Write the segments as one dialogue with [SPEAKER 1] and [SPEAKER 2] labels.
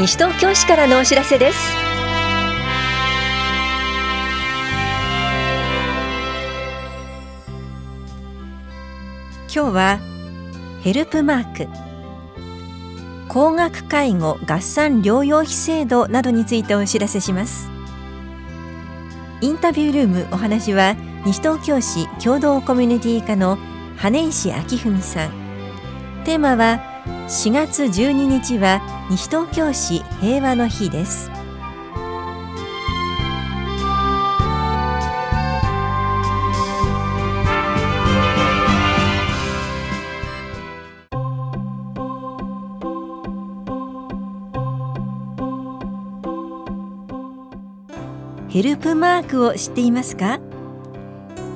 [SPEAKER 1] 西東京市からのお知らせです。
[SPEAKER 2] 今日はヘルプマーク。高額介護合算療養費制度などについてお知らせします。インタビュールームお話は西東京市共同コミュニティ課の羽根石明文さん。テーマは4月12日は西東京市平和の日です。ヘルプマークを知っていますか？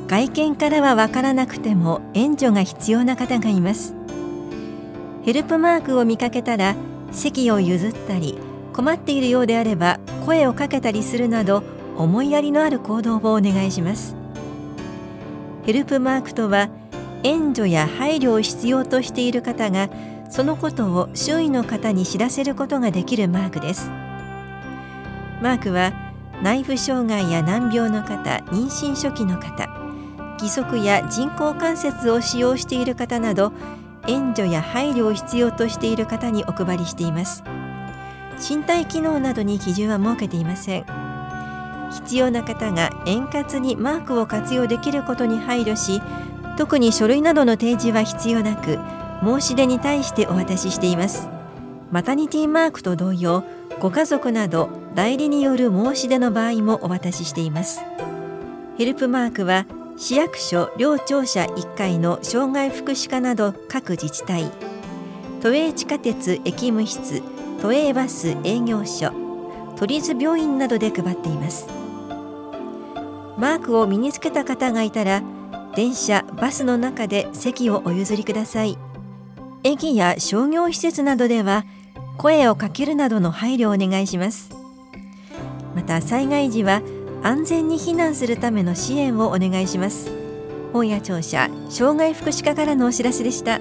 [SPEAKER 2] 外見からはわからなくても援助が必要な方がいます。ヘルプマークを見かけたら席を譲ったり困っているようであれば声をかけたりするなど思いやりのある行動をお願いします。ヘルプマークとは援助や配慮を必要としている方がそのことを周囲の方に知らせることができるマークです。マークは内部障害や難病の方妊娠初期の方義足や人工関節を使用している方など援助や配慮を必要としている方にお配りしています。身体機能などに基準は設けていません。必要な方が円滑にマークを活用できることに配慮し特に書類などの提示は必要なく申し出に対してお渡ししています。マタニティマークと同様ご家族など代理による申し出の場合もお渡ししています。ヘルプマークは市役所両庁舎1階の障害福祉課など各自治体。都営地下鉄駅務室都営バス営業所都立病院などで配っています。マークを身につけた方がいたら電車バスの中で席をお譲りください。駅や商業施設などでは声をかけるなどの配慮をお願いします。また災害時は安全に避難するための支援をお願いします。本屋庁舎障害福祉課からのお知らせでした。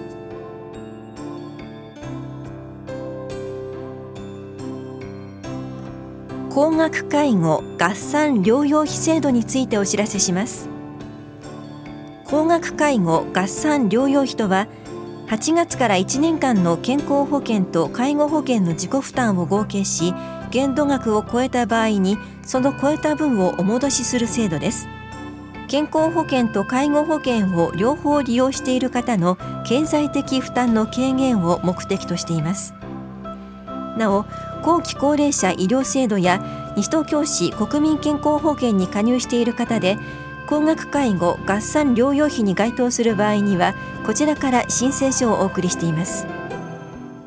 [SPEAKER 2] 高額介護合算療養費制度についてお知らせします。高額介護合算療養費とは8月から1年間の健康保険と介護保険の自己負担を合計し限度額を超えた場合にその超えた分をお戻しする制度です。健康保険と介護保険を両方利用している方の経済的負担の軽減を目的としています。なお後期高齢者医療制度や西東京市国民健康保険に加入している方で高額介護合算療養費に該当する場合にはこちらから申請書をお送りしています。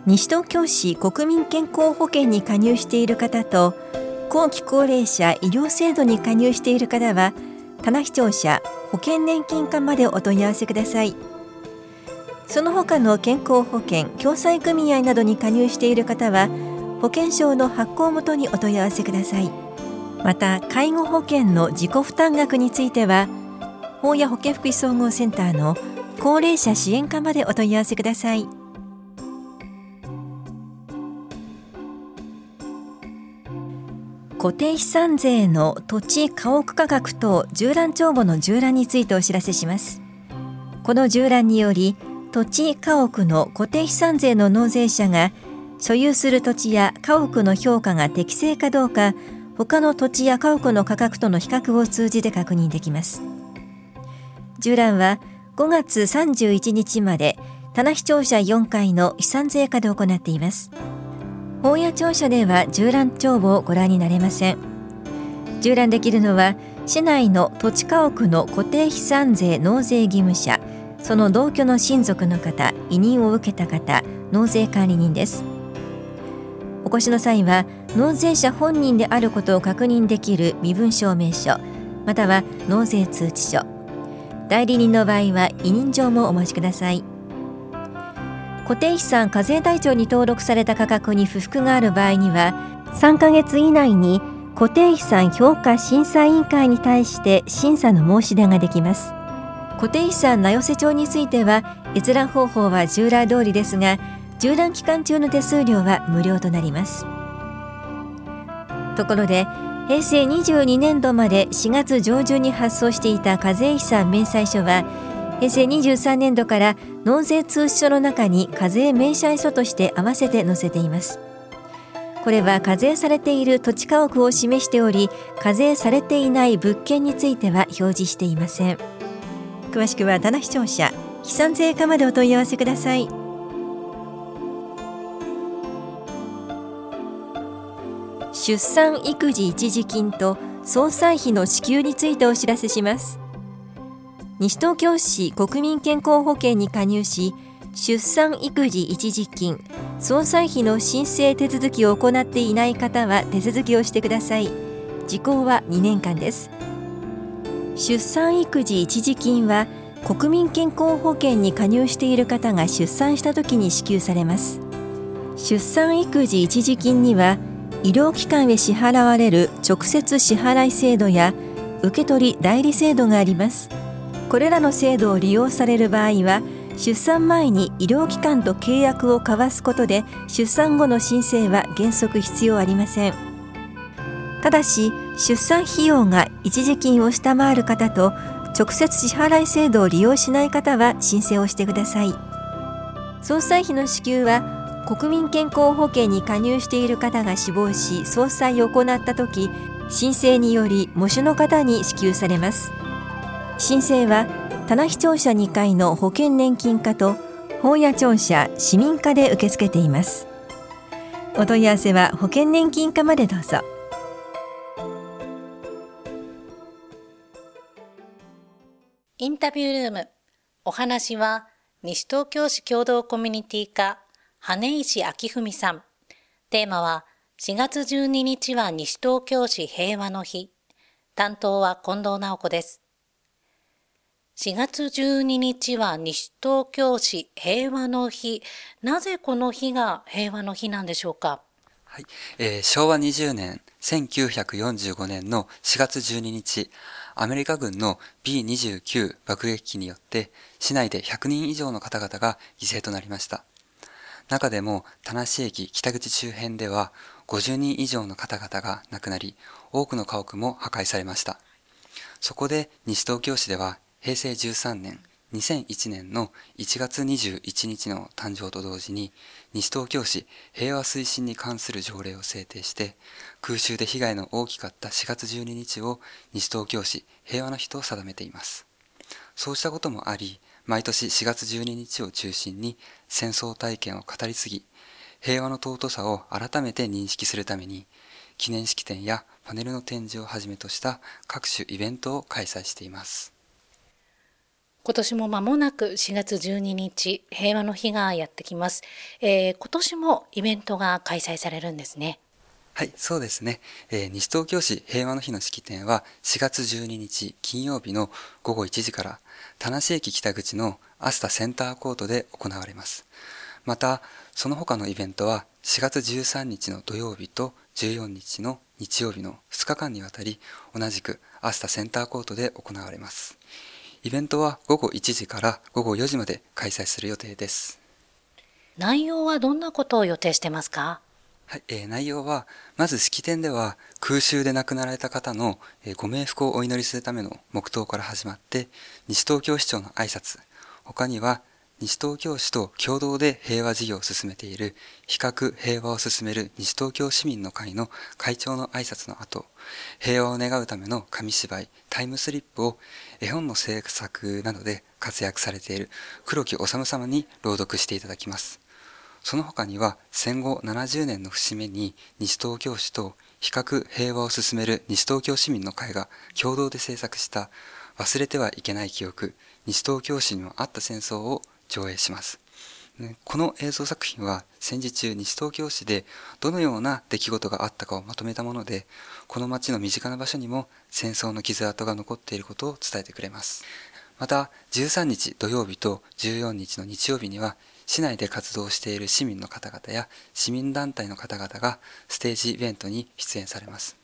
[SPEAKER 2] 西東京市国民健康保険に加入している方と後期高齢者医療制度に加入している方は棚視聴者保険年金課までお問い合わせください。その他の健康保険共済組合などに加入している方は保険証の発行元にお問い合わせください。また介護保険の自己負担額については法や保健福祉総合センターの高齢者支援課までお問い合わせください。固定資産税の土地家屋価格等縦覧帳簿の縦覧についてお知らせします。この縦覧により土地家屋の固定資産税の納税者が所有する土地や家屋の評価が適正かどうか他の土地や家屋の価格との比較を通じて確認できます。縦覧は5月31日まで棚視聴者4回の資産税課で行っています。本屋庁舎では縦覧帳簿をご覧になれません。縦覧できるのは市内の土地家屋の固定資産税納税義務者その同居の親族の方委任を受けた方納税管理人です。お越しの際は納税者本人であることを確認できる身分証明書または納税通知書。代理人の場合は委任状もお持ちください。固定資産課税台帳に登録された価格に不服がある場合には3ヶ月以内に固定資産評価審査委員会に対して審査の申し出ができます。固定資産名寄せ帳については閲覧方法は従来通りですが従覧期間中の手数料は無料となります。ところで平成22年度まで4月上旬に発送していた課税遺産明細書は平成23年度から納税通知書の中に課税明細書として合わせて載せています。これは課税されている土地家屋を示しており課税されていない物件については表示していません。詳しくは棚視聴者飛散税課までお問い合わせください。出産育児一時金と総裁費の支給についてお知らせします。西東京市国民健康保険に加入し出産育児一時金総裁費の申請手続きを行っていない方は手続きをしてください。時効は2年間です。出産育児一時金は国民健康保険に加入している方が出産した時に支給されます。出産育児一時金には医療機関へ支払われる直接支払い制度や受取代理制度があります。これらの制度を利用される場合は出産前に医療機関と契約を交わすことで出産後の申請は原則必要ありません。ただし出産費用が一時金を下回る方と直接支払い制度を利用しない方は申請をしてください。総裁費の支給は国民健康保険に加入している方が死亡し総裁を行った時申請により喪主の方に支給されます。申請は棚視聴者2階の保険年金課と本屋庁舎市民課で受け付けています。お問い合わせは保険年金課までどうぞ。
[SPEAKER 3] インタビュールーム。お話は西東京市共同コミュニティ課羽石明文さん。テーマは4月12日は西東京市平和の日。担当は近藤直子です。4月12日は西東京市平和の日。なぜこの日が平和の日なんでしょうか？
[SPEAKER 4] はい、えー、昭和20年、1945年の4月12日、アメリカ軍の B29 爆撃機によって市内で100人以上の方々が犠牲となりました。中でも田無駅北口周辺では50人以上の方々が亡くなり、多くの家屋も破壊されました。そこで西東京市では平成13年、2001年の1月21日の誕生と同時に、西東京市平和推進に関する条例を制定して、空襲で被害の大きかった4月12日を西東京市平和の日と定めています。そうしたこともあり、毎年4月12日を中心に戦争体験を語り継ぎ、平和の尊さを改めて認識するために、記念式典やパネルの展示をはじめとした各種イベントを開催しています。
[SPEAKER 3] 今年も間もなく4月12日、平和の日がやってきます。えー、今年もイベントが開催されるんですね。
[SPEAKER 4] はい、そうですね。えー、西東京市平和の日の式典は4月12日金曜日の午後1時から田無駅北口のアスタセンターコートで行われます。また、その他のイベントは4月13日の土曜日と14日の日曜日の2日間にわたり同じくアスタセンターコートで行われます。イベントは午後1時から午後4時まで開催する予定です。
[SPEAKER 3] 内容はどんなことを予定してますか？
[SPEAKER 4] はい、えー、内容は、まず式典では空襲で亡くなられた方の、えー、ご冥福をお祈りするための黙祷から始まって、西東京市長の挨拶、他には西東京市と共同で平和事業を進めている比較平和を進める西東京市民の会の会長の挨拶の後、平和を願うための紙芝居タイムスリップを絵本の制作などで活躍されている黒木治様に朗読していただきます。その他には戦後70年の節目に西東京市と比較平和を進める西東京市民の会が共同で制作した忘れてはいけない記憶西東京市にもあった戦争を上映します。この映像作品は戦時中西東京市でどのような出来事があったかをまとめたものでこの町の身近な場所にも戦争の傷跡が残っていることを伝えてくれますまた13日土曜日と14日の日曜日には市内で活動している市民の方々や市民団体の方々がステージイベントに出演されます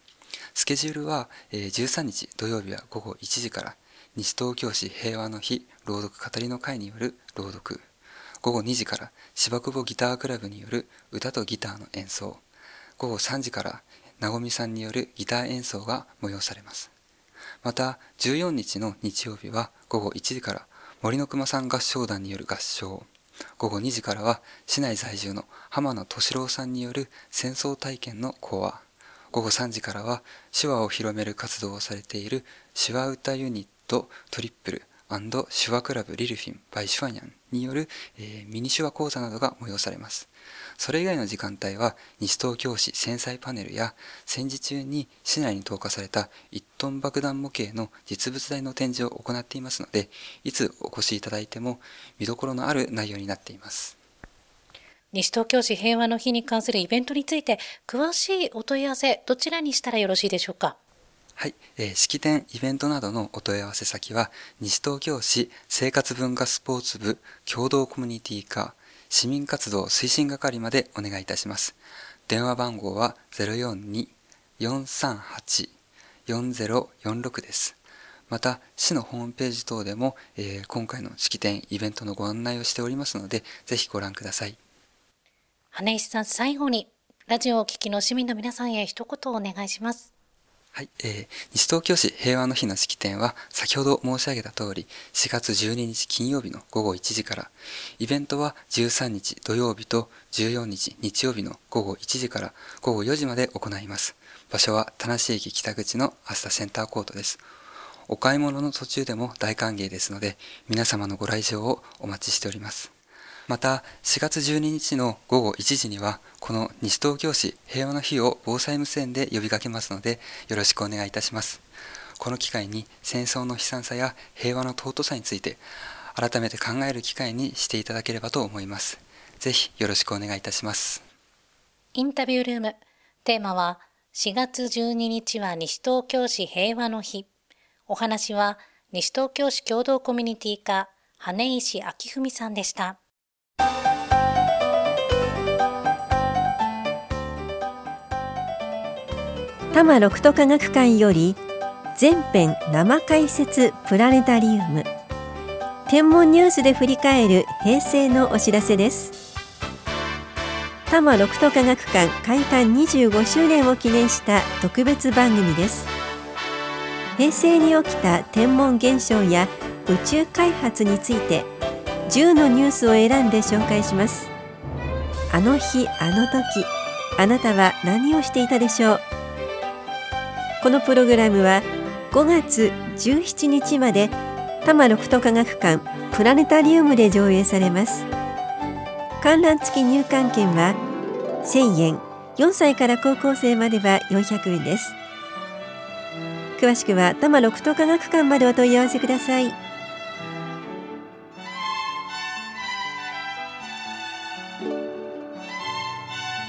[SPEAKER 4] スケジュールは13日土曜日は午後1時から西東京市平和の日朗読語りの会による朗読。午後2時から芝久保ギタークラブによる歌とギターの演奏。午後3時からなごみさんによるギター演奏が催されます。また、14日の日曜日は午後1時から森の熊さん合唱団による合唱、午後2時からは市内在住の浜野敏郎さんによる戦争体験の講話、午後3時からは手話を広める活動をされている手話歌ユニットトトリップル手話クラブリルフィンバイシュワニャンによる、えー、ミニ手話講座などが催されます。それ以外の時間帯は西東京市戦災パネルや戦時中に市内に投下された1トン爆弾模型の実物大の展示を行っていますのでいつお越しいただいても見どころのある内容になっています。
[SPEAKER 3] 西東京市平和の日に関するイベントについて詳しいお問い合わせどちらにしたらよろしいでしょうか？
[SPEAKER 4] はい、えー、式典、イベントなどのお問い合わせ先は、西東京市生活文化スポーツ部共同コミュニティ課市民活動推進係までお願いいたします。電話番号は042-438-4046です。また、市のホームページ等でも、えー、今回の式典、イベントのご案内をしておりますので、ぜひご覧ください。
[SPEAKER 3] 羽石さん、最後に、ラジオをお聞きの市民の皆さんへ一言お願いします。
[SPEAKER 4] はい、えー、西東京市平和の日の式典は先ほど申し上げた通り4月12日金曜日の午後1時からイベントは13日土曜日と14日日曜日の午後1時から午後4時まで行います。場所は田無駅北口のアスタセンターコートです。お買い物の途中でも大歓迎ですので皆様のご来場をお待ちしております。また4月12日の午後1時にはこの西東京市平和の日を防災無線で呼びかけますのでよろしくお願いいたします。この機会に戦争の悲惨さや平和の尊さについて改めて考える機会にしていただければと思います。ぜひよろしくお願いいたします。
[SPEAKER 3] インタビュールーム。テーマは4月12日は西東京市平和の日。お話は西東京市共同コミュニティ課羽石明文さんでした。
[SPEAKER 2] 多摩六都科学館より全編生解説プラネタリウム。天文ニュースで振り返る平成のお知らせです。多摩六都科学館開館25周年を記念した特別番組です。平成に起きた天文現象や宇宙開発について10のニュースを選んで紹介します。あの日あの時あなたは何をしていたでしょう？このプログラムは5月17日まで多摩六都科学館プラネタリウムで上映されます。観覧付き入館券は1000円4歳から高校生までは400円です。詳しくは多摩六都科学館までお問い合わせください。